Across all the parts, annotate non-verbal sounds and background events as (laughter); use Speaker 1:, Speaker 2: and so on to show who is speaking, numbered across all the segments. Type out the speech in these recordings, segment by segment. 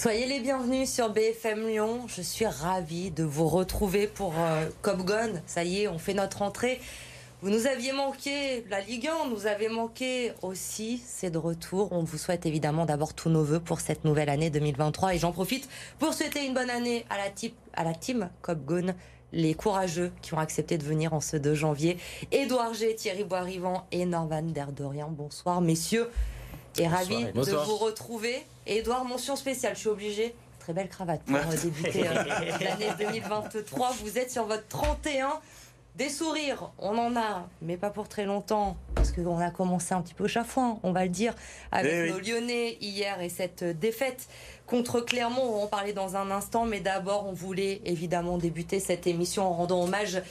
Speaker 1: Soyez les bienvenus sur BFM Lyon. Je suis ravie de vous retrouver pour euh. Ça y est, on fait notre entrée. Vous nous aviez manqué, la Ligue 1 nous avait manqué aussi, c'est de retour. On vous souhaite évidemment d'abord tous nos voeux pour cette nouvelle année 2023 et j'en profite pour souhaiter une bonne année à la, à la team Cop Gun les courageux qui ont accepté de venir en ce 2 janvier. Édouard G, Thierry Boisrivant et Norvan Derdorian. Bonsoir messieurs et ravi de vous retrouver. Édouard, mention spéciale, je suis obligé. Très belle cravate pour euh, débuter euh, (laughs) l'année 2023. Vous êtes sur votre 31. Des sourires, on en a, mais pas pour très longtemps, parce qu'on a commencé un petit peu chafouin, on va le dire, avec nos Lyonnais hier et cette défaite contre Clermont. On va en parler dans un instant, mais d'abord, on voulait évidemment débuter cette émission en rendant hommage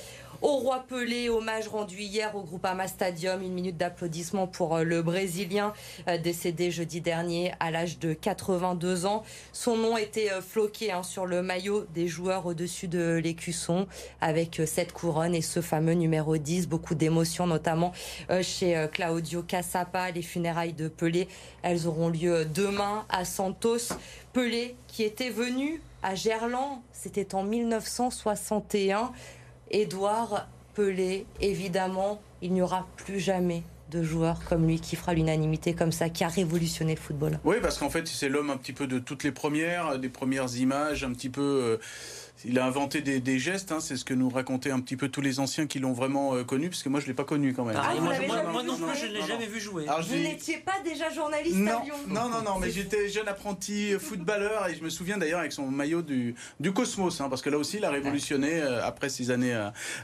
Speaker 1: au roi Pelé, hommage rendu hier au Groupama Stadium. Une minute d'applaudissement pour euh, le Brésilien euh, décédé jeudi dernier à l'âge de 82 ans. Son nom était euh, floqué hein, sur le maillot des joueurs au-dessus de l'écusson avec cette couronne et ce fameux numéro 10. Beaucoup d'émotions, notamment chez Claudio Cassapa. Les funérailles de Pelé, elles auront lieu demain à Santos. Pelé qui était venu à Gerland, c'était en 1961. Édouard Pelé, évidemment, il n'y aura plus jamais de joueur comme lui qui fera l'unanimité comme ça, qui a révolutionné le football.
Speaker 2: Oui, parce qu'en fait, c'est l'homme un petit peu de toutes les premières, des premières images, un petit peu. Euh, il a inventé des, gestes, hein, c'est ce que nous racontaient un petit peu tous les anciens qui l'ont vraiment euh, connu, parce que moi je ne l'ai pas connu quand même.
Speaker 3: Ah, moi, non plus, je ne l'ai jamais vu jouer.
Speaker 1: vous n'étiez pas déjà journaliste
Speaker 2: non,
Speaker 1: à Lyon
Speaker 2: Non, non, non, mais j'étais jeune apprenti footballeur et je me souviens d'ailleurs avec son maillot du, du Cosmos, hein, parce que là aussi il a révolutionné, euh, après ses années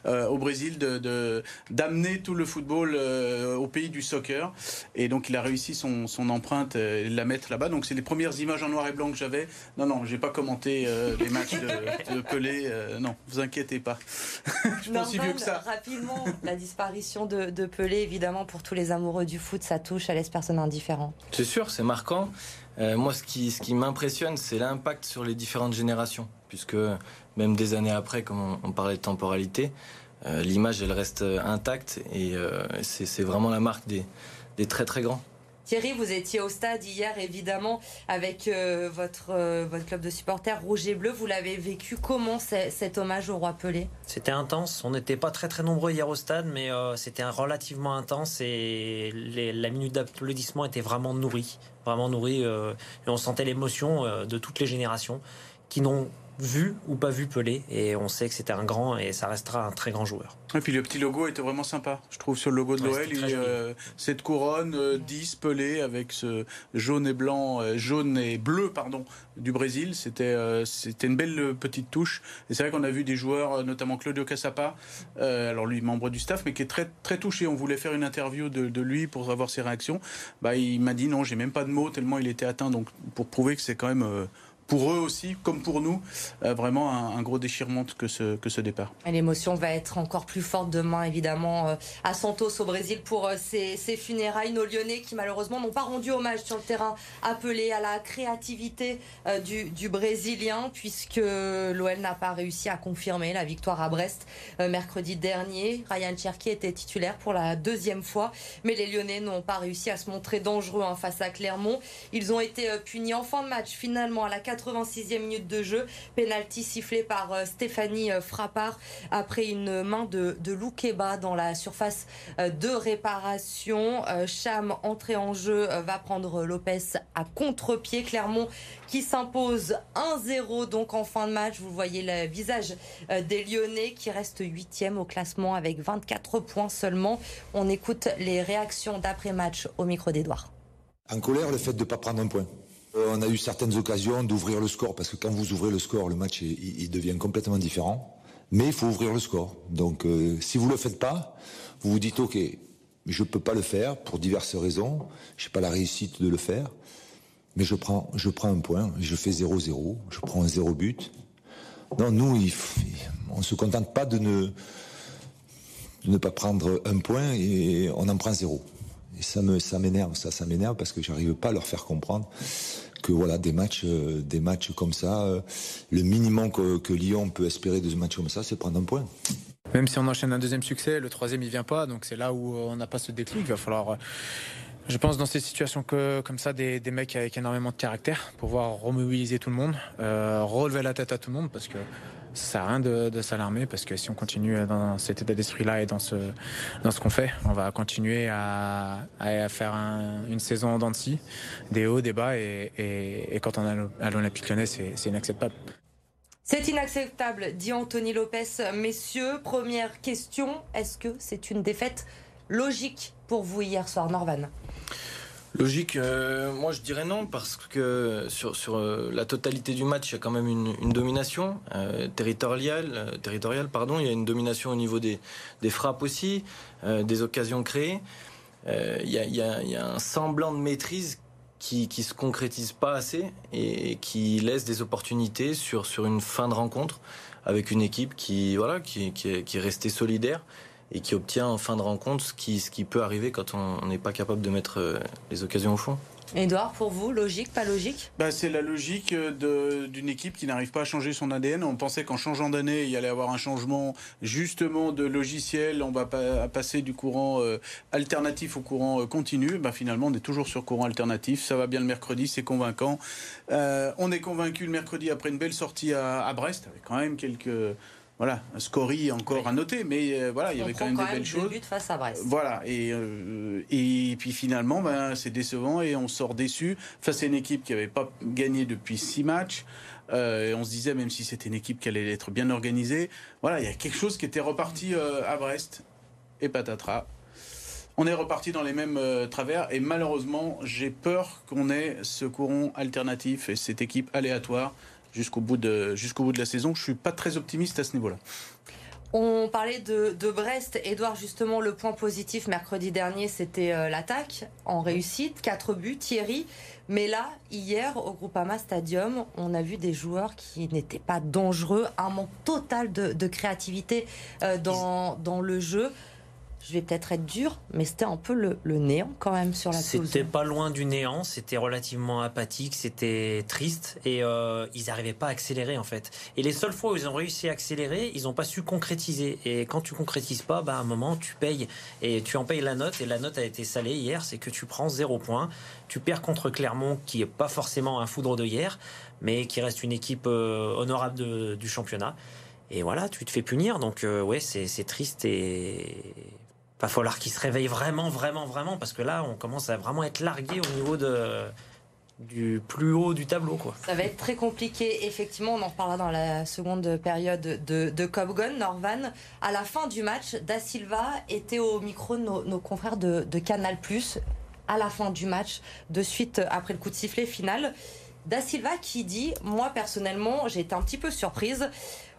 Speaker 2: euh, au Brésil, de, d'amener tout le football au pays du soccer. Et donc il a réussi son, son empreinte et la mettre là-bas. Donc c'est les premières images en noir et blanc que j'avais. Non, non, j'ai pas commenté les matchs de Pelé. Euh, non, vous inquiétez pas. (laughs)
Speaker 1: je pense si vieux que ça. Rapidement, la disparition de, Pelé, évidemment, pour tous les amoureux du foot, ça touche, à laisse personne indifférent.
Speaker 4: C'est sûr, c'est marquant. Euh, moi, ce qui, ce qui m'impressionne, c'est l'impact sur les différentes générations, puisque même des années après, comme on, parlait de temporalité, euh, l'image, elle reste intacte et c'est vraiment la marque des, des très très grands.
Speaker 1: Thierry, vous étiez au stade hier, évidemment, avec euh, votre, euh, votre club de supporters rouge et bleu. Vous l'avez vécu comment cet hommage au roi Pelé?
Speaker 3: C'était intense. On n'était pas très très nombreux hier au stade, mais euh, c'était relativement intense et la minute d'applaudissement était vraiment nourrie, vraiment nourrie. et on sentait l'émotion de toutes les générations qui n'ont vu ou pas vu Pelé et on sait que c'était un grand et ça restera un très grand joueur.
Speaker 2: Et puis le petit logo était vraiment sympa. Je trouve sur le logo de l'OL, euh, cette couronne 10 euh, Pelé avec ce jaune et blanc, euh, jaune et bleu pardon du Brésil, c'était c'était une belle petite touche. Et c'est vrai qu'on a vu des joueurs, notamment Claudio Cassapa, alors lui membre du staff, mais qui est très très touché. On voulait faire une interview de, de lui pour avoir ses réactions. Bah il m'a dit non, j'ai même pas de mots tellement il était atteint. Donc pour prouver que c'est quand même pour eux aussi, comme pour nous, euh, vraiment un, gros déchirement que ce, que ce départ.
Speaker 1: L'émotion va être encore plus forte demain, évidemment, euh, à Santos, au Brésil, pour euh, ces, funérailles. Nos Lyonnais qui, malheureusement, n'ont pas rendu hommage sur le terrain, appelé à la créativité du, du, Brésilien, puisque l'OL n'a pas réussi à confirmer la victoire à Brest mercredi dernier. Ryan Cherki était titulaire pour la deuxième fois, mais les Lyonnais n'ont pas réussi à se montrer dangereux hein, face à Clermont. Ils ont été punis en fin de match, finalement, à la 86e minute de jeu. Penalty sifflé par euh, Stéphanie euh, Frappard après une main de, de Loukeba dans la surface euh, de réparation. Cham, entrée en jeu, va prendre Lopez à contre-pied. Clermont qui s'impose 1-0 donc en fin de match. Vous voyez le visage des Lyonnais qui reste 8e au classement avec 24 points seulement. On écoute les réactions d'après-match au micro d'Edouard.
Speaker 5: En colère, le fait de ne pas prendre un point. Euh, on a eu certaines occasions d'ouvrir le score parce que quand vous ouvrez le score, le match devient complètement différent. Mais il faut ouvrir le score. Donc euh, si vous le faites pas, vous vous dites ok, je peux pas le faire pour diverses raisons. J'ai pas la réussite de le faire, mais je prends je un point, je fais 0-0, je prends un zéro but. Non, nous on se contente pas de ne ne pas prendre un point et on en prend zéro. Et ça me m'énerve, ça ça m'énerve parce que j'arrive pas à leur faire comprendre que voilà des matchs, euh, des matchs comme ça, euh, le minimum que, Lyon peut espérer de ce match comme ça, c'est prendre un point.
Speaker 6: Même si on enchaîne un deuxième succès, le troisième il vient pas, donc c'est là où on n'a pas ce déclic. Il va falloir Je pense dans ces situations comme ça, des, mecs avec énormément de caractère, pouvoir remobiliser tout le monde, euh, relever la tête à tout le monde, parce que ça sert à rien de, s'alarmer, parce que si on continue dans cet état d'esprit-là et dans ce, dans ce qu'on fait, on va continuer à, à faire un, une saison en dents des hauts, des bas, et, et, et quand on est à l'Olympique lyonnais, c'est inacceptable.
Speaker 1: C'est inacceptable, dit Anthony Lopez. Messieurs, première question, est-ce que c'est une défaite logique pour vous hier soir, Norvan?
Speaker 4: Logique, euh, moi je dirais non, parce que sur, euh, la totalité du match, il y a quand même une, domination euh, territoriale, territoriale pardon. il y a une domination au niveau des, frappes aussi, des occasions créées. Il y a, un semblant de maîtrise qui qui se concrétise pas assez et qui laisse des opportunités sur une fin de rencontre avec une équipe qui voilà qui est restée solidaire et qui obtient en fin de rencontre ce qui, ce qui peut arriver quand on n'est pas capable de mettre les occasions au fond.
Speaker 1: Edouard, pour vous, logique, pas logique?
Speaker 2: Bah, C'est la logique d'une équipe qui n'arrive pas à changer son ADN. On pensait qu'en changeant d'année, il y allait avoir un changement justement de logiciel. On va pas passer du courant euh, alternatif au courant euh, continu. Bah, finalement, on est toujours sur courant alternatif. Ça va bien le mercredi, c'est convaincant. Euh, on est convaincu le mercredi après une belle sortie à, à Brest, avec quand même quelques voilà, un scorie encore oui. à noter, mais euh, voilà, il y avait quand même
Speaker 1: quand
Speaker 2: des
Speaker 1: même
Speaker 2: belles choses.
Speaker 1: But face à Brest.
Speaker 2: Voilà, et, euh, et puis finalement, ben, c'est décevant et on sort déçu face à une équipe qui n'avait pas gagné depuis six matchs. Euh, et on se disait, même si c'était une équipe qui allait être bien organisée, voilà, il y a quelque chose qui était reparti à Brest et patatras. On est reparti dans les mêmes travers et malheureusement, j'ai peur qu'on ait ce courant alternatif et cette équipe aléatoire jusqu'au bout, de, la saison. Je suis pas très optimiste à ce niveau-là.
Speaker 1: On parlait de, Brest. Edouard, justement, le point positif mercredi dernier, c'était euh, l'attaque en réussite. Quatre buts, Thierry. Mais là, hier, au Groupama Stadium, on a vu des joueurs qui n'étaient pas dangereux. Un manque total de, de créativité euh, dans le jeu je vais peut-être être dur, mais c'était un peu le, néant quand même sur la.
Speaker 3: C'était pas loin du néant, c'était relativement apathique, c'était triste et euh, ils n'arrivaient pas à accélérer en fait. Et les seules fois où ils ont réussi à accélérer, ils n'ont pas su concrétiser. Et quand tu concrétises pas, bah, à un moment tu payes et tu en payes la note. Et la note a été salée hier, c'est que tu prends zéro point. Tu perds contre Clermont, qui est pas forcément un foudre de hier, mais qui reste une équipe euh, honorable du championnat. Et voilà, tu te fais punir. Donc euh, ouais, c'est triste et va falloir qu'il se réveille vraiment, vraiment, vraiment, parce que là, on commence à vraiment être largué au niveau de du plus haut du tableau. Quoi.
Speaker 1: Ça va être très compliqué. Effectivement, on en reparlera dans la seconde période de, de Cobgon. Norvan, à la fin du match, Da Silva était au micro de nos, nos confrères de, de Canal+, à la fin du match, de suite après le coup de sifflet final. Da Silva qui dit, moi personnellement, j'ai été un petit peu surprise.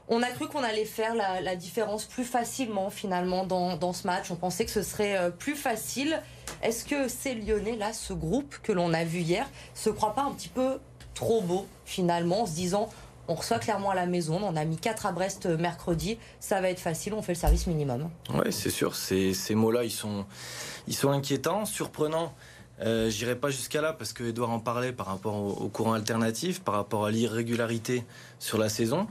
Speaker 1: On a cru qu'on allait faire la, différence plus facilement finalement dans, ce match. On pensait que ce serait plus facile. Est-ce que ces Lyonnais, là, ce groupe que l'on a vu hier, se croit pas un petit peu trop beau finalement en se disant on reçoit clairement à la maison, on a mis 4 à Brest mercredi, ça va être facile, on fait le service minimum.
Speaker 4: Oui, c'est sûr, ces, mots-là, ils sont, ils sont inquiétants, surprenants. Euh, J'irai pas jusqu'à là parce que Edouard en parlait par rapport au courant alternatif, par rapport à l'irrégularité sur la saison.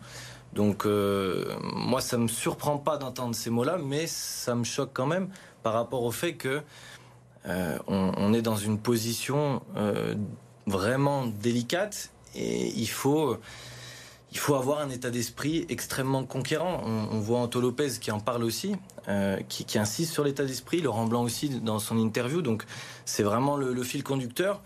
Speaker 4: Donc euh, moi, ça me surprend pas d'entendre ces mots-là, mais ça me choque quand même par rapport au fait que euh, on, est dans une position euh, vraiment délicate et il faut il faut avoir un état d'esprit extrêmement conquérant. On, voit Anto Lopez qui en parle aussi, euh, qui, insiste sur l'état d'esprit, Laurent Blanc aussi dans son interview. Donc c'est vraiment le, fil conducteur.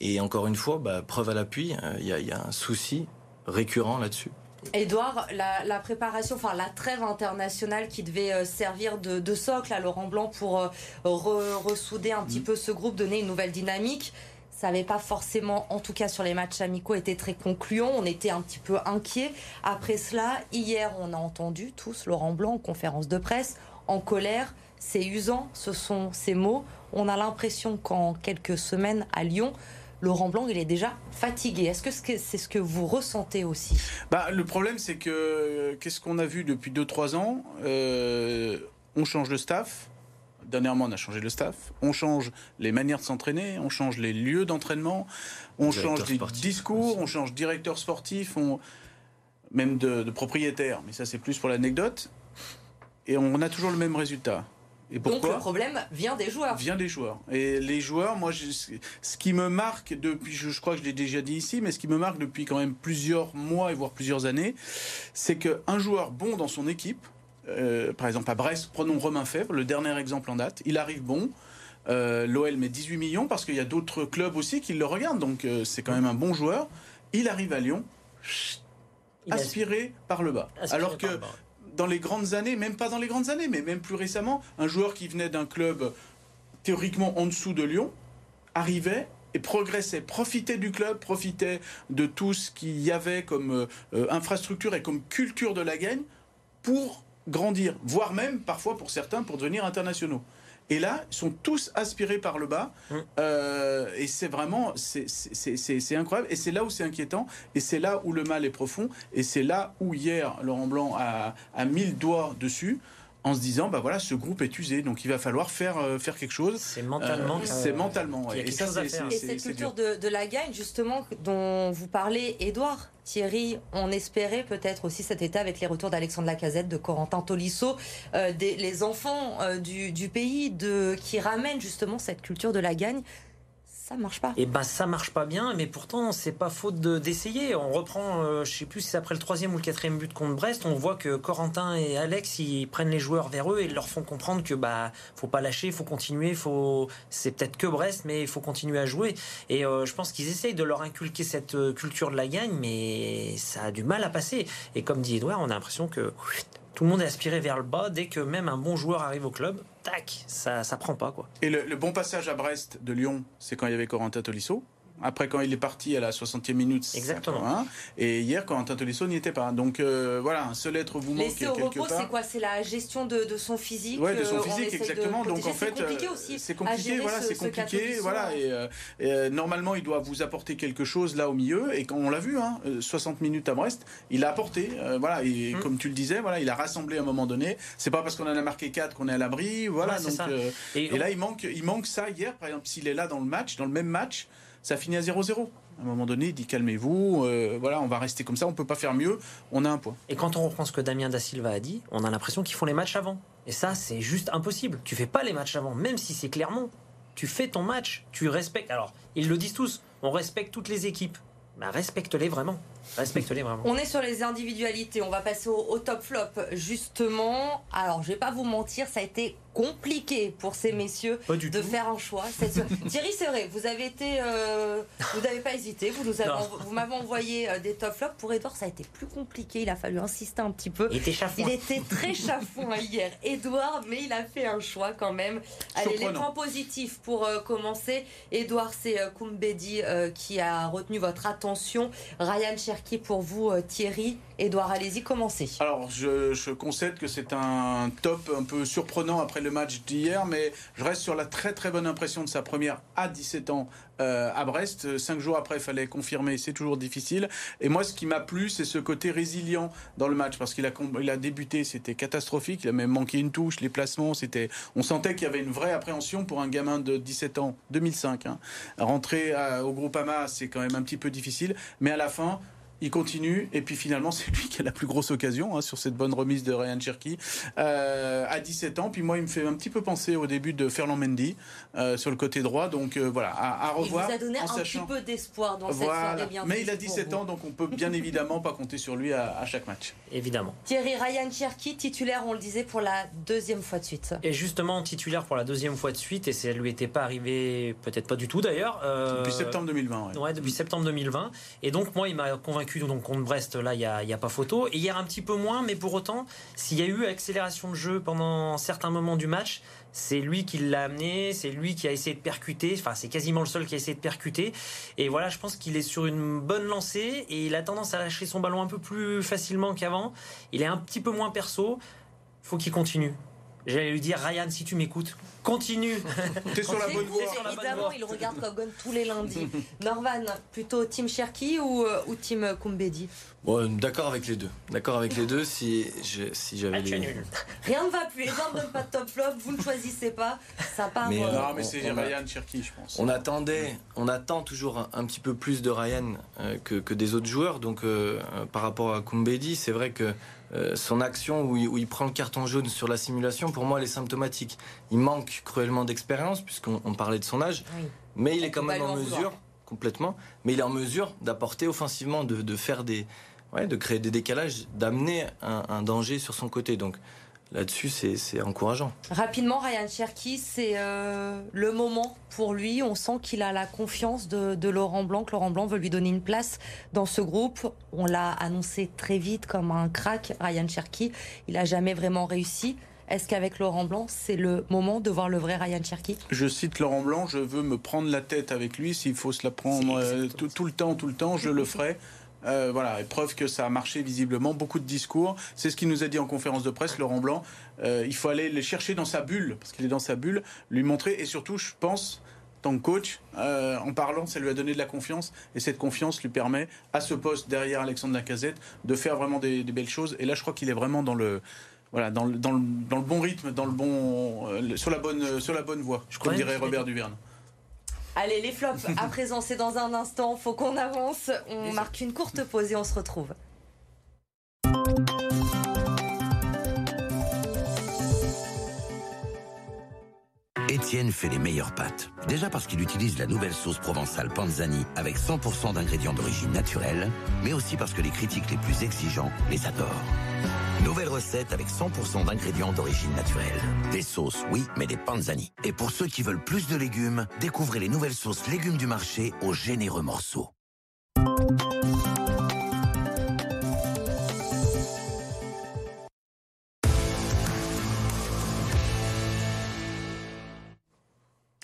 Speaker 4: Et encore une fois, bah, preuve à l'appui, il y, a un souci récurrent là-dessus.
Speaker 1: Edouard, la, la, préparation, enfin la trêve internationale qui devait euh, servir de, de, socle à Laurent Blanc pour euh, re, ressouder un petit mmh. peu ce groupe, donner une nouvelle dynamique. Ça n'avait pas forcément, en tout cas sur les matchs amicaux, été très concluant. On était un petit peu inquiets. Après cela, hier, on a entendu tous Laurent Blanc en conférence de presse, en colère. C'est usant, ce sont ces mots. On a l'impression qu'en quelques semaines à Lyon, Laurent Blanc, il est déjà fatigué. Est-ce que c'est ce que vous ressentez aussi?
Speaker 2: Bah, Le problème, c'est que qu'est-ce qu'on a vu depuis 2-3 ans? Euh, On change le staff. Dernièrement, on a changé le staff. On change les manières de s'entraîner. On change les lieux d'entraînement. On directeur change les discours. Aussi. On change directeur sportif. On... Même de, de propriétaire. Mais ça, c'est plus pour l'anecdote. Et on a toujours le même résultat. Et pourquoi
Speaker 1: Donc le problème vient des joueurs.
Speaker 2: Vient des joueurs. Et les joueurs, moi, je, ce qui me marque depuis, je, je crois que je l'ai déjà dit ici, mais ce qui me marque depuis quand même plusieurs mois et voire plusieurs années, c'est qu'un joueur bon dans son équipe, euh, par exemple à Brest, prenons Romain Fèvre, le dernier exemple en date, il arrive bon. Euh, L'OL met 18 millions parce qu'il y a d'autres clubs aussi qui le regardent, donc euh, c'est quand même un bon joueur. Il arrive à Lyon, aspiré par le bas.
Speaker 3: Aspiré
Speaker 2: Alors que
Speaker 3: bas.
Speaker 2: Dans les grandes années, même pas dans les grandes années, mais même plus récemment, un joueur qui venait d'un club théoriquement en dessous de Lyon arrivait et progressait, profitait du club, profitait de tout ce qu'il y avait comme euh, infrastructure et comme culture de la gagne pour grandir, voire même parfois pour certains pour devenir internationaux. Et là, ils sont tous aspirés par le bas.
Speaker 3: Mm.
Speaker 2: Euh, et c'est vraiment, c'est- c'est c'est- c'est incroyable. Et c'est là où c'est inquiétant. Et c'est là où le mal est profond. Et c'est là où hier, Laurent Blanc a, a mis le doigt dessus en se disant, bah voilà, ce groupe est usé. Donc il va falloir faire, euh, faire quelque chose.
Speaker 3: C'est mentalement.
Speaker 2: Euh, c'est mentalement. ouais. Et ça, c'est
Speaker 1: cette culture de, de la gagne, justement, dont vous parlez, Edouard, Thierry, on espérait peut-être aussi cet été avec les retours d'Alexandre Lacazette, de Corentin Tolisso, euh, des, les enfants euh, du, du pays de, qui ramènent justement cette culture de la gagne. Ça marche pas.
Speaker 3: Et ben ça marche pas bien, mais pourtant c'est pas faute de- d'essayer. On reprend, euh, je sais plus si c'est après le troisième ou le quatrième but contre Brest, on voit que Corentin et Alex ils prennent les joueurs vers eux et leur font comprendre que bah faut pas lâcher, faut continuer, faut c'est peut-être que Brest, mais il faut continuer à jouer. Et euh, je pense qu'ils essayent de leur inculquer cette euh, culture de la gagne, mais ça a du mal à passer. Et comme dit Edouard, on a l'impression que tout le monde est aspiré vers le bas dès que même un bon joueur arrive au club, tac, ça ça prend pas quoi.
Speaker 2: Et le, le bon passage à Brest de Lyon, c'est quand il y avait Corentin Tolisso? Après, quand il est parti à la 60e minute, c'est
Speaker 3: Exactement.
Speaker 2: 81. Et hier, Corentin Tolisso n'y était pas. Donc euh, voilà, un seul être vous manque
Speaker 1: Laisser au
Speaker 2: quelque
Speaker 1: repos, c'est quoi? C'est la gestion de, de son physique
Speaker 2: Ouais, de
Speaker 1: euh,
Speaker 2: son
Speaker 1: on
Speaker 2: physique,
Speaker 1: de
Speaker 2: exactement. Donc en fait,
Speaker 1: c'est compliqué
Speaker 2: euh,
Speaker 1: aussi.
Speaker 2: c'est compliqué, voilà,
Speaker 1: ce-
Speaker 2: c'est
Speaker 1: ce
Speaker 2: compliqué, voilà.
Speaker 1: hein.
Speaker 2: Et, euh, et, euh, normalement, il doit vous apporter quelque chose là au milieu. Et quand on l'a vu, hein, euh, 60 minutes à Brest, il a apporté, euh, voilà. Et
Speaker 3: Mm.
Speaker 2: comme tu le disais, voilà, il a rassemblé à un moment donné. C'est pas parce qu'on en a marqué 4 qu'on est à l'abri, voilà.
Speaker 3: Ouais, c'est
Speaker 2: donc,
Speaker 3: ça.
Speaker 2: euh,
Speaker 3: Et,
Speaker 2: et là, il manque, il manque ça hier, par exemple, s'il est là dans le match, dans le même match, ça finit à 0-0. À un moment donné, il dit calmez-vous, euh, voilà, on va rester comme ça, on peut pas faire mieux, on a un point.
Speaker 3: Et quand on reprend ce que Damien Da Silva a dit, on a l'impression qu'ils font les matchs avant. Et ça, c'est juste impossible. Tu fais pas les matchs avant, même si c'est Clermont. Tu fais ton match, tu respectes. Alors, ils le disent tous, on respecte toutes les équipes. Bah, respecte-les vraiment. Respecte-les vraiment.
Speaker 1: On est sur les individualités, on va passer au, au top flop. Justement, alors je vais pas vous mentir, ça a été compliqué pour ces messieurs
Speaker 3: Pas du
Speaker 1: de
Speaker 3: tout.
Speaker 1: faire un choix. (laughs) Thierry, c'est vrai, vous avez été, euh, vous n'avez pas hésité, vous nous avez, vous m'avez envoyé euh, des top flops. Pour Edouard, ça a été plus compliqué. Il a fallu insister un petit peu.
Speaker 3: Il était chafouin.
Speaker 1: Il était très chafouin (laughs) hier, Edouard, mais il a fait un choix quand même. Allez, les points positifs pour euh, commencer. Edouard, c'est euh, Koumbedi euh, qui a retenu votre attention. Ryan Cherki pour vous, euh, Thierry. Edouard, allez-y, commencez.
Speaker 2: Alors, je, je concède que c'est un top un peu surprenant après le match d'hier, mais je reste sur la très très bonne impression de sa première à 17 ans euh, à Brest. Cinq jours après, il fallait confirmer, c'est toujours difficile. Et moi, ce qui m'a plu, c'est ce côté résilient dans le match, parce qu'il a, il a débuté, c'était catastrophique, il a même manqué une touche, les placements, c'était, on sentait qu'il y avait une vraie appréhension pour un gamin de 17 ans, 2005. Hein. Rentrer à- au Groupama, c'est quand même un petit peu difficile, mais à la fin, il continue et puis finalement (laughs) c'est lui qui a la plus grosse occasion hein, sur cette bonne remise de Ryan Cherky euh, à 17 ans. Puis moi il me fait un petit peu penser au début de Ferland Mendy euh, sur le côté droit. Donc euh, voilà, à, à
Speaker 1: Il vous
Speaker 2: revoir
Speaker 1: a donné
Speaker 2: en
Speaker 1: un
Speaker 2: sachant.
Speaker 1: petit peu d'espoir dans cette
Speaker 2: Voilà.
Speaker 1: soirée bien
Speaker 2: Mais il a
Speaker 1: triste pour
Speaker 2: 17
Speaker 1: vous.
Speaker 2: ans, donc on peut bien (laughs) évidemment pas compter sur lui à, à chaque match.
Speaker 3: Évidemment.
Speaker 1: Thierry Ryan Cherki, titulaire, on le disait, pour la deuxième fois de suite.
Speaker 3: Et justement, titulaire pour la deuxième fois de suite, et ça lui était pas arrivé, peut-être pas du tout d'ailleurs. euh,
Speaker 2: Depuis septembre 2020. ouais.
Speaker 3: Ouais, depuis septembre 2020. Et donc, moi, il m'a convaincu donc, contre Brest, là, il n'y a, pas photo. Et hier, un petit peu moins, mais pour autant, s'il y a eu accélération de jeu pendant certains moments du match, c'est lui qui l'a amené, c'est lui qui a essayé de percuter, enfin, c'est quasiment le seul qui a essayé de percuter. Et voilà, je pense qu'il est sur une bonne lancée et il a tendance à lâcher son ballon un peu plus facilement qu'avant. Il est un petit peu moins perso. faut qu'il continue. J'allais lui dire, Ryan, si tu m'écoutes, continue. (laughs)
Speaker 2: T'es sur la
Speaker 1: C'est
Speaker 2: bonne voie.
Speaker 1: évidemment, il regarde Kogon tous les lundis. (laughs) Norvan, plutôt Team Cherki ou, euh, ou Team Kumbedi?
Speaker 4: Bon, d'accord avec les deux. D'accord avec les deux si, je- si j'avais
Speaker 3: Ah, tu es
Speaker 4: les...
Speaker 3: nul. (laughs)
Speaker 1: Rien ne va plus, Edouard ne donne pas de top flop, vous ne choisissez pas, ça part.
Speaker 4: Mais,
Speaker 1: euh,
Speaker 4: euh,
Speaker 2: Non, mais c'est Ryan Cherky, je pense.
Speaker 4: On attendait, on attend toujours un, un petit peu plus de Ryan euh, que, que des autres joueurs. Donc, euh, par rapport à Kumbedi, c'est vrai que euh, son action où il, prend le carton jaune sur la simulation, pour moi, elle est symptomatique. Il manque cruellement d'expérience, puisqu'on parlait de son âge, mais il est quand même en mesure, complètement, mais il est en mesure d'apporter offensivement, de, faire des, ouais, de créer des décalages, d'amener un, un, danger sur son côté. Donc, là-dessus, c'est encourageant.
Speaker 1: Rapidement, Ryan Cherky, c'est euh, le moment pour lui. On sent qu'il a la confiance de, Laurent Blanc, que Laurent Blanc veut lui donner une place dans ce groupe. On l'a annoncé très vite comme un crack, Ryan Cherky. Il n'a jamais vraiment réussi. Est-ce qu'avec Laurent Blanc, c'est le moment de voir le vrai Ryan Cherky
Speaker 2: Je cite Laurent Blanc, je veux me prendre la tête avec lui. S'il faut se la prendre euh, tout, le temps, tout le temps, je le (laughs) ferai. Euh, voilà, preuve que ça a marché visiblement, beaucoup de discours. C'est ce qu'il nous a dit en conférence de presse, Laurent Blanc. Euh, il faut aller le chercher dans sa bulle, parce qu'il est dans sa bulle, lui montrer, et surtout, je pense, tant que coach, euh, en parlant, ça lui a donné de la confiance, et cette confiance lui permet, à ce poste derrière Alexandre Lacazette, de faire vraiment des, belles choses. Et là, je crois qu'il est vraiment dans le, voilà, dans le, dans le, dans le bon rythme, dans le bon, sur la bonne, sur la bonne voie. Je crois, dirait Robert Duverne.
Speaker 1: Allez, les flops, à (laughs) présent, c'est dans un instant. Faut qu'on avance. On marque une courte pause et on se retrouve.
Speaker 7: Étienne fait les meilleures pâtes. Déjà parce qu'il utilise la nouvelle sauce provençale Panzani avec 100% d'ingrédients d'origine naturelle, mais aussi parce que les critiques les plus exigeants les adorent. Nouvelle recette avec 100% d'ingrédients d'origine naturelle. Des sauces, oui, mais des panzani. Et pour ceux qui veulent plus de légumes, découvrez les nouvelles sauces légumes du marché aux généreux morceaux.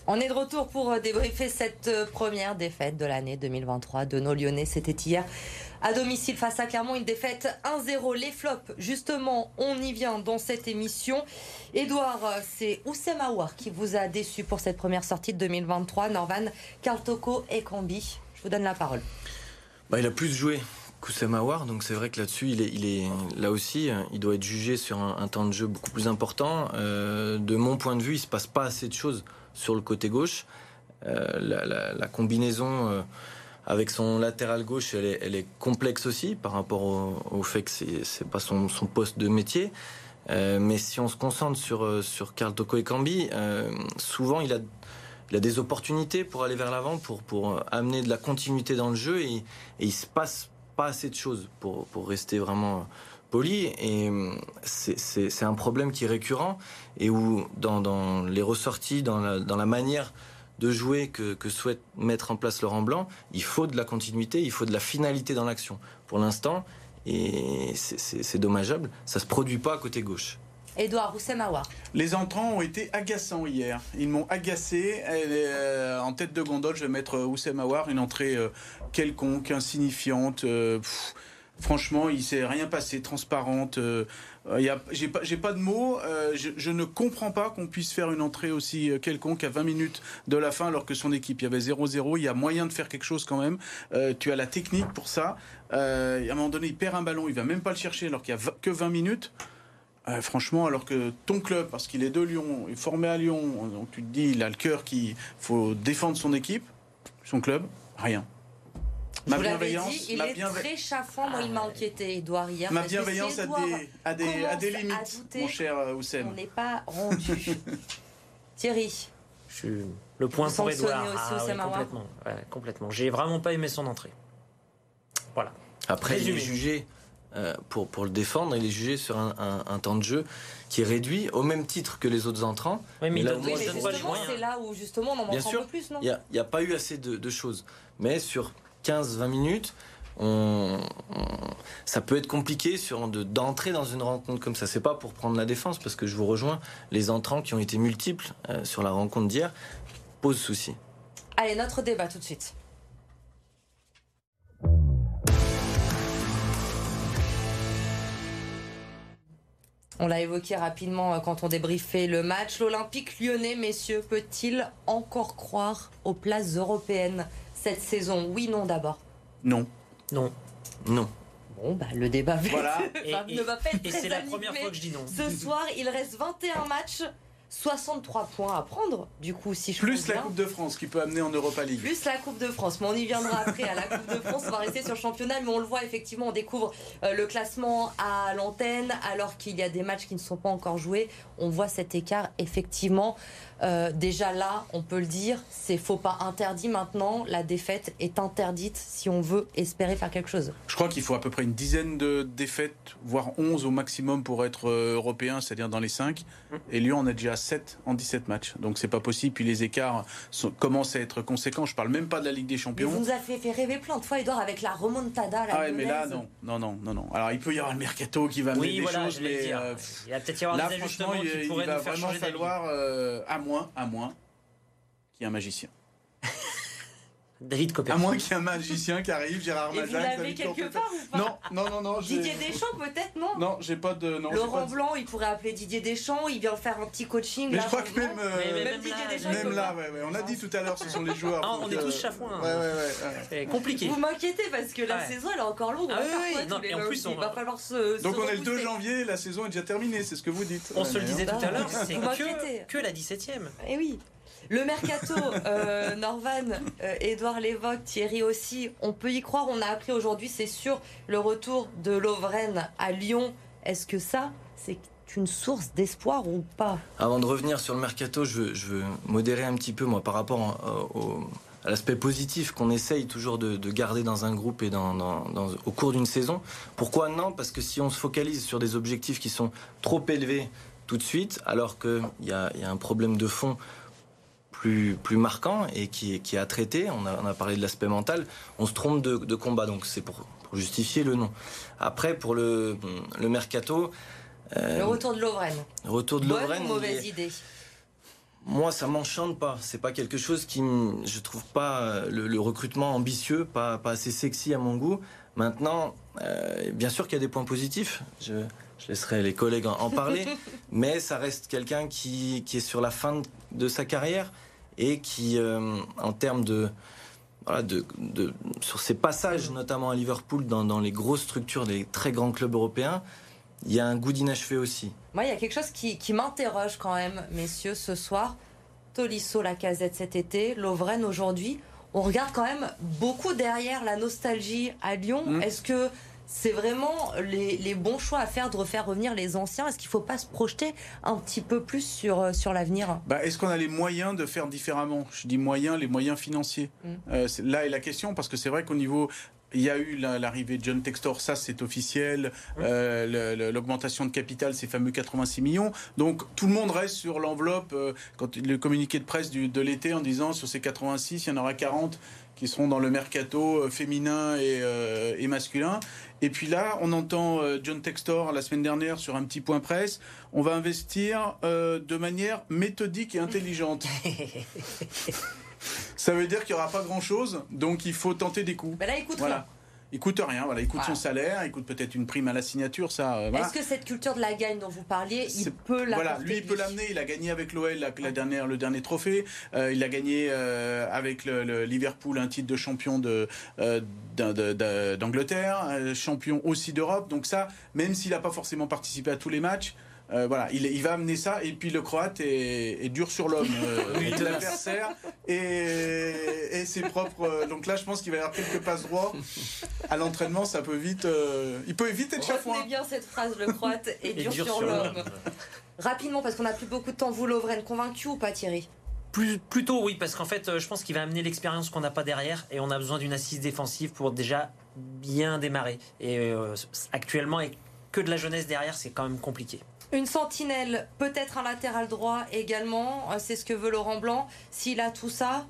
Speaker 1: On est de retour pour euh, débriefer cette euh, première défaite de l'année 2023 de nos Lyonnais. C'était hier à domicile face à Clermont, une défaite 1-0. Les flops, justement, on y vient dans cette émission. Edouard, euh, c'est Oussem Aouar qui vous a déçu pour cette première sortie de 2023. Norvan, Karl Toko et Cambi. Je vous donne la parole.
Speaker 4: Bah, il a plus joué Aouar, donc c'est vrai que là-dessus, il est, il est, là aussi, il doit être jugé sur un, temps de jeu beaucoup plus important. de mon point de vue, il se passe pas assez de choses sur le côté gauche. Euh, la, combinaison euh, avec son latéral gauche, elle est, complexe aussi par rapport au, fait que c'est pas son, poste de métier. Euh, mais si on se concentre sur sur Karl Toko et Cambi, souvent il a il a des opportunités pour aller vers l'avant, pour pour amener de la continuité dans le jeu et, et il se passe pas assez de choses pour pour rester vraiment poli. Et c'est un problème qui est récurrent et où, dans, les ressorties, dans la, manière de jouer que, souhaite mettre en place Laurent Blanc, il faut de la continuité, il faut de la finalité dans l'action. Pour l'instant, et c'est dommageable, ça se produit pas à côté gauche.
Speaker 1: Edouard Roussemawa.
Speaker 2: Les entrants ont été agaçants hier. Ils m'ont agacé. Euh, en tête de gondole, je vais mettre Oussem une entrée euh, quelconque, insignifiante. Euh, Franchement, il s'est rien passé, transparente. Euh, j'ai pas, pas, de mots. Euh, je, ne comprends pas qu'on puisse faire une entrée aussi euh, quelconque à 20 minutes de la fin, alors que son équipe, il y avait 0-0. Il y a moyen de faire quelque chose quand même. tu as la technique pour ça. à un moment donné, il perd un ballon, il va même pas le chercher, alors qu'il y a que 20 minutes. franchement, alors que ton club, parce qu'il est de Lyon, est formé à Lyon, donc tu te dis, il a le cœur qu'il faut défendre son équipe, son club, rien
Speaker 1: ma bienveillance, dit, il est très chafouin. Moi, il m'a inquiété, Edouard, hier.
Speaker 2: Ma bienveillance a des, a des, a des limites, mon cher euh, Oussem.
Speaker 1: On n'est pas rendu. (laughs) Thierry.
Speaker 3: Je suis le point pour Edouard. Ah, complètement. Ouais, complètement. J'ai vraiment pas aimé son entrée. Voilà.
Speaker 4: Après, il est jugé. Euh, pour, pour le défendre, il est jugé sur un, un, temps de jeu qui est réduit au même titre que les autres entrants.
Speaker 1: Oui, mais, là, c'est là où justement on en manque un peu plus, non?
Speaker 4: Il n'y a, a, pas eu assez de, de choses. Mais sur 15-20 minutes, ça peut être compliqué sur, d'entrer dans une rencontre comme ça. C'est pas pour prendre la défense, parce que je vous rejoins, les entrants qui ont été multiples euh, sur la rencontre d'hier posent souci.
Speaker 1: Allez, notre débat tout de suite. On l'a évoqué rapidement euh, quand on débriefait le match. L'Olympique lyonnais, messieurs, peut-il encore croire aux places européennes? Cette saison Oui, non d'abord
Speaker 2: Non.
Speaker 3: Non.
Speaker 4: Non.
Speaker 1: Bon, bah, le débat
Speaker 3: voilà. ne va pas être et c'est la première fois que je dis non.
Speaker 1: Ce (laughs) soir, il reste 21 matchs. 63 points à prendre, du coup, si je
Speaker 2: Plus la Coupe de France qui peut amener en Europa League.
Speaker 1: Plus la Coupe de France. Mais on y viendra après à la Coupe de France. On va rester sur le championnat, mais on le voit effectivement, on découvre euh, le classement à l'antenne, alors qu'il y a des matchs qui ne sont pas encore joués. On voit cet écart, effectivement. Euh, déjà là, on peut le dire, c'est faux pas interdit maintenant. La défaite est interdite si on veut espérer faire quelque chose.
Speaker 2: Je crois qu'il faut à peu près une dizaine de défaites, voire 11 au maximum pour être euh, européen, c'est-à-dire dans les 5. Et Lyon en a déjà 7 en 17 matchs. Donc c'est pas possible. Puis les écarts commencent à être conséquents. Je parle même pas de la Ligue des Champions.
Speaker 1: vous nous avez fait rêver plein de fois, Edouard, avec la remontada. La
Speaker 2: ah ouais, mais là, non. Non, non, non, non. Alors il peut y avoir le mercato qui va amener des choses, mais.
Speaker 3: Euh, il va peut-être y avoir des ajustements qui
Speaker 2: il,
Speaker 3: pourraient
Speaker 2: il va
Speaker 3: nous faire
Speaker 2: vraiment
Speaker 3: changer
Speaker 2: falloir, euh, à moins, à moins, qu'il y ait un magicien.
Speaker 3: David Copper.
Speaker 2: À moins qu'il y ait un magicien qui arrive, Gérard
Speaker 1: Et
Speaker 2: Majac.
Speaker 1: vous l'avez
Speaker 2: David
Speaker 1: quelque part ou pas
Speaker 2: Non, non, non, non.
Speaker 1: Didier Deschamps, peut-être, non
Speaker 2: Non, j'ai pas de. Non,
Speaker 1: Laurent
Speaker 2: pas de-
Speaker 1: Blanc, il pourrait appeler Didier Deschamps, il vient faire un petit coaching.
Speaker 2: Mais
Speaker 1: là,
Speaker 2: je crois que même, euh,
Speaker 1: même
Speaker 3: même
Speaker 1: Didier
Speaker 3: là,
Speaker 1: Deschamps,
Speaker 2: Même là,
Speaker 1: pas.
Speaker 2: ouais, ouais. On a dit tout à l'heure, ce sont les joueurs.
Speaker 3: Ah, on
Speaker 2: donc,
Speaker 3: est tous
Speaker 2: euh,
Speaker 3: chafouins.
Speaker 2: Ouais, ouais, ouais. ouais.
Speaker 3: C'est compliqué.
Speaker 1: Vous m'inquiétez parce que la
Speaker 3: Ouais.
Speaker 1: saison elle est encore longue.
Speaker 3: Ah oui, non,
Speaker 1: tous
Speaker 3: et en plus, on
Speaker 1: Il va falloir se.
Speaker 2: Donc on est le 2
Speaker 1: repousser.
Speaker 2: janvier, la saison est déjà terminée, c'est ce que vous dites.
Speaker 3: On se le disait
Speaker 2: hein.
Speaker 3: tout à l'heure, c'est
Speaker 1: Vous m'inquiétez.
Speaker 3: que, que la 17ème.
Speaker 1: Eh oui. Le mercato, euh, (laughs) Norvan, euh, Edouard l'évoque, Thierry aussi, on peut y croire. On a appris aujourd'hui, c'est sûr, le retour de Lovren à Lyon. Est-ce que ça, c'est une source d'espoir ou pas?
Speaker 4: Avant de revenir sur le mercato, je veux, je veux modérer un petit peu moi par rapport euh, au- à l'aspect positif qu'on essaye toujours de, de garder dans un groupe et dans, dans- dans- au cours d'une saison. Pourquoi non? Parce que si on se focalise sur des objectifs qui sont trop élevés tout de suite, alors qu'il y y a un problème de fond plus, plus marquant et qui, est- qui à traiter, on a, on a parlé de l'aspect mental, on se trompe de, de combat, donc c'est pour, pour justifier le nom. Après, pour le, le mercato... euh,
Speaker 1: Le retour de Lovren.
Speaker 4: retour de
Speaker 1: Bonne
Speaker 4: Lovren,
Speaker 1: ou mauvaise
Speaker 4: est-
Speaker 1: idée
Speaker 4: moi, ça m'enchante pas. C'est pas quelque chose qui, me- je trouve pas euh, le, le recrutement ambitieux, pas, pas assez sexy à mon goût. Maintenant, euh, bien sûr qu'il y a des points positifs. Je, je laisserai les collègues en, en parler, (laughs) mais ça reste quelqu'un qui, qui est sur la fin de, de sa carrière et qui, euh, en termes de, voilà, de, de- sur ses passages, notamment à Liverpool, dans, dans les grosses structures des très grands clubs européens, il y a un goût d'inachevé aussi.
Speaker 1: Moi, il y a quelque chose qui, qui m'interroge quand même, messieurs, ce soir. Tolisso, la casette cet été, Lovren aujourd'hui. On regarde quand même beaucoup derrière la nostalgie à Lyon.
Speaker 2: Mm.
Speaker 1: Est-ce que c'est vraiment les, les bons choix à faire de refaire revenir les anciens Est-ce qu'il ne faut pas se projeter un petit peu plus sur, euh, sur l'avenir?
Speaker 2: Bah, Est-ce qu'on a les moyens de faire différemment? Je dis moyens, les moyens financiers.
Speaker 1: Mm.
Speaker 2: Euh, c'est- là est la question, parce que c'est vrai qu'au niveau... Il y a eu la- l'arrivée de John Textor, ça c'est officiel. Euh, le- le- L'augmentation de capital, ces fameux 86 millions. Donc tout le monde reste sur l'enveloppe. euh, quand le communiqué de presse du- de l'été en disant sur ces 86, il y en aura 40 qui seront dans le mercato féminin et, euh, et masculin. Et puis là, on entend euh, John Textor la semaine dernière sur un petit point presse. On va investir euh, de manière méthodique et intelligente. (laughs) Ça veut dire qu'il n'y aura pas grand-chose, donc il faut tenter des coups.
Speaker 1: Ben là, écoute,
Speaker 2: Voilà. Il coûte rien, voilà. Il coûte
Speaker 1: Voilà.
Speaker 2: son salaire, il coûte peut-être une prime à la signature, ça. euh, voilà.
Speaker 1: est-ce que cette culture de la gagne dont vous parliez, il peut la
Speaker 2: Voilà, lui il peut l'amener. Il a gagné avec l'OL la, la dernière, le dernier trophée. Euh, il a gagné euh, avec le, le Liverpool un titre de champion de d'Angleterre, champion aussi d'Europe. Donc ça, même s'il n'a pas forcément participé à tous les matchs. Euh, voilà, il, il va amener ça et puis le Croate est, est dur sur l'homme, euh, (laughs) l'adversaire et, et ses propres. euh, donc là, je pense qu'il va y avoir quelques passes droits à l'entraînement. Ça peut vite, euh, il peut vite être chafouin.
Speaker 1: Retenez bien cette phrase, le croate est (laughs) dur,
Speaker 3: dur
Speaker 1: sur
Speaker 3: sur
Speaker 1: l'homme. Rapidement, parce qu'on n'a plus beaucoup de temps, vous, Lovren, convaincu ou pas, Thierry?
Speaker 3: Plus, plutôt oui, parce qu'en fait, je pense qu'il va amener l'expérience qu'on n'a pas derrière et on a besoin d'une assise défensive pour déjà bien démarrer. Et euh, actuellement, avec que de la jeunesse derrière, c'est quand même compliqué.
Speaker 1: Une sentinelle, peut-être un latéral droit également, euh, c'est ce que veut Laurent Blanc. S'il a tout ça,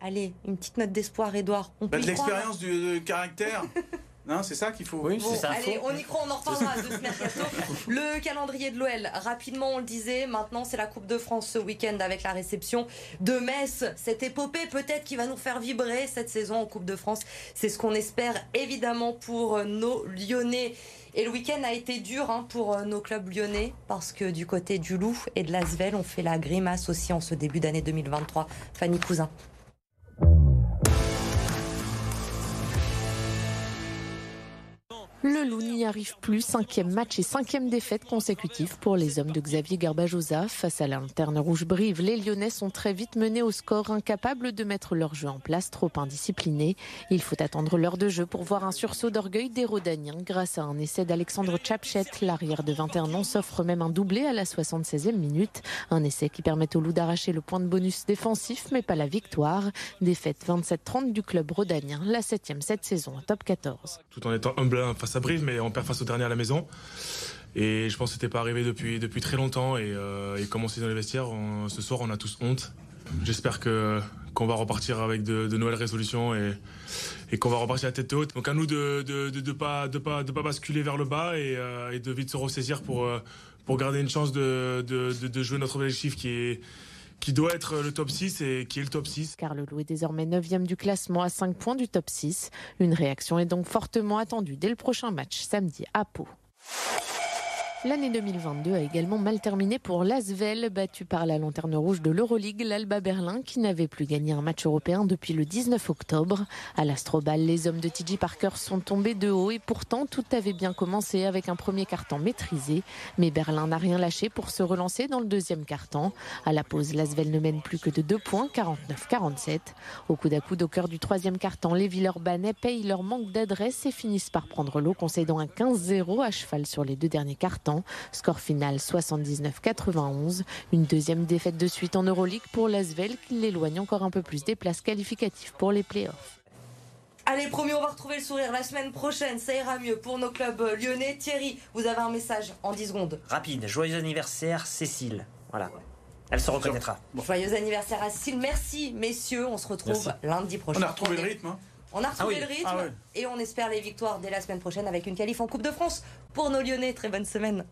Speaker 1: allez, une petite note d'espoir, Edouard. On
Speaker 2: Bah,
Speaker 1: peut
Speaker 2: de l'expérience, du du caractère. (laughs) Non, c'est ça qu'il faut.
Speaker 4: Oui,
Speaker 1: Bon,
Speaker 3: C'est ça,
Speaker 1: allez, on y croit, on en reparlera de ce mercato. Le calendrier de l'OL, rapidement on le disait, maintenant c'est la Coupe de France ce week-end avec la réception de Metz. Cette épopée peut-être qui va nous faire vibrer cette saison en Coupe de France. C'est ce qu'on espère évidemment pour nos Lyonnais. Et le week-end a été dur hein, pour euh, nos clubs lyonnais parce que du côté du Loup et de l'Asvel, on fait la grimace aussi en ce début d'année 2023. Fanny Cousin.
Speaker 8: Le Loup n'y arrive plus. Cinquième match et cinquième défaite consécutive pour les hommes de Xavier Garbajosa. Face à la lanterne rouge Brive, les Lyonnais sont très vite menés au score, incapables de mettre leur jeu en place, trop indisciplinés. Il faut attendre l'heure de jeu pour voir un sursaut d'orgueil des Rodaniens grâce à un essai d'Alexandre Chapchet. L'arrière de 21 ans s'offre même un doublé à la 76e minute. Un essai qui permet au Loup d'arracher le point de bonus défensif, mais pas la victoire. Défaite 27-30 du club rodanien, la 7e cette saison en top 14.
Speaker 9: Tout en étant humble face à Brive, mais on perd face au dernier à la maison. Et je pense que c'était pas arrivé depuis, depuis très longtemps. Et, euh, et comme on s'est dans les vestiaires, ce soir, on a tous honte. J'espère que qu'on va repartir avec de, nouvelles résolutions et, et qu'on va repartir à tête haute. Donc à nous de de, de, pas, de, pas, de pas basculer vers le bas et, euh, et de vite se ressaisir pour, euh, pour garder une chance de, de, jouer notre objectif qui est qui doit être le top 6 et qui est le top 6.
Speaker 8: Car le Loup est désormais 9e du classement à 5 points du top 6. Une réaction est donc fortement attendue dès le prochain match samedi à Pau. L'année 2022 a également mal terminé pour l'Asvel, battu par la lanterne rouge de l'Euroleague, l'Alba Berlin, qui n'avait plus gagné un match européen depuis le 19 octobre. À l'Astrobal, les hommes de TJ Parker sont tombés de haut et pourtant tout avait bien commencé avec un premier carton maîtrisé. Mais Berlin n'a rien lâché pour se relancer dans le deuxième carton. À la pause, l'Asvel ne mène plus que de 2 points, 49-47. Au coup d'à coude au cœur du troisième carton, les Villeurbanais payent leur manque d'adresse et finissent par prendre l'eau, concédant un 15-0 à cheval sur les deux derniers cartons. Score final 79-91. Une deuxième défaite de suite en Euroleague pour l'Asvel qui l'éloigne encore un peu plus des places qualificatives pour les playoffs.
Speaker 1: Allez, promis, on va retrouver le sourire la semaine prochaine. Ça ira mieux pour nos clubs euh, lyonnais. Thierry, vous avez un message en 10 secondes.
Speaker 3: Rapide. Joyeux anniversaire, Cécile. Voilà. Elle se reconnaîtra.
Speaker 1: Joyeux anniversaire à Cécile. Merci, messieurs. On se retrouve lundi prochain.
Speaker 2: On a retrouvé le rythme. Hein.
Speaker 1: On a retrouvé ah le ah rythme et on espère les victoires dès la semaine prochaine avec une qualif en Coupe de France. Pour nos Lyonnais, très bonne semaine.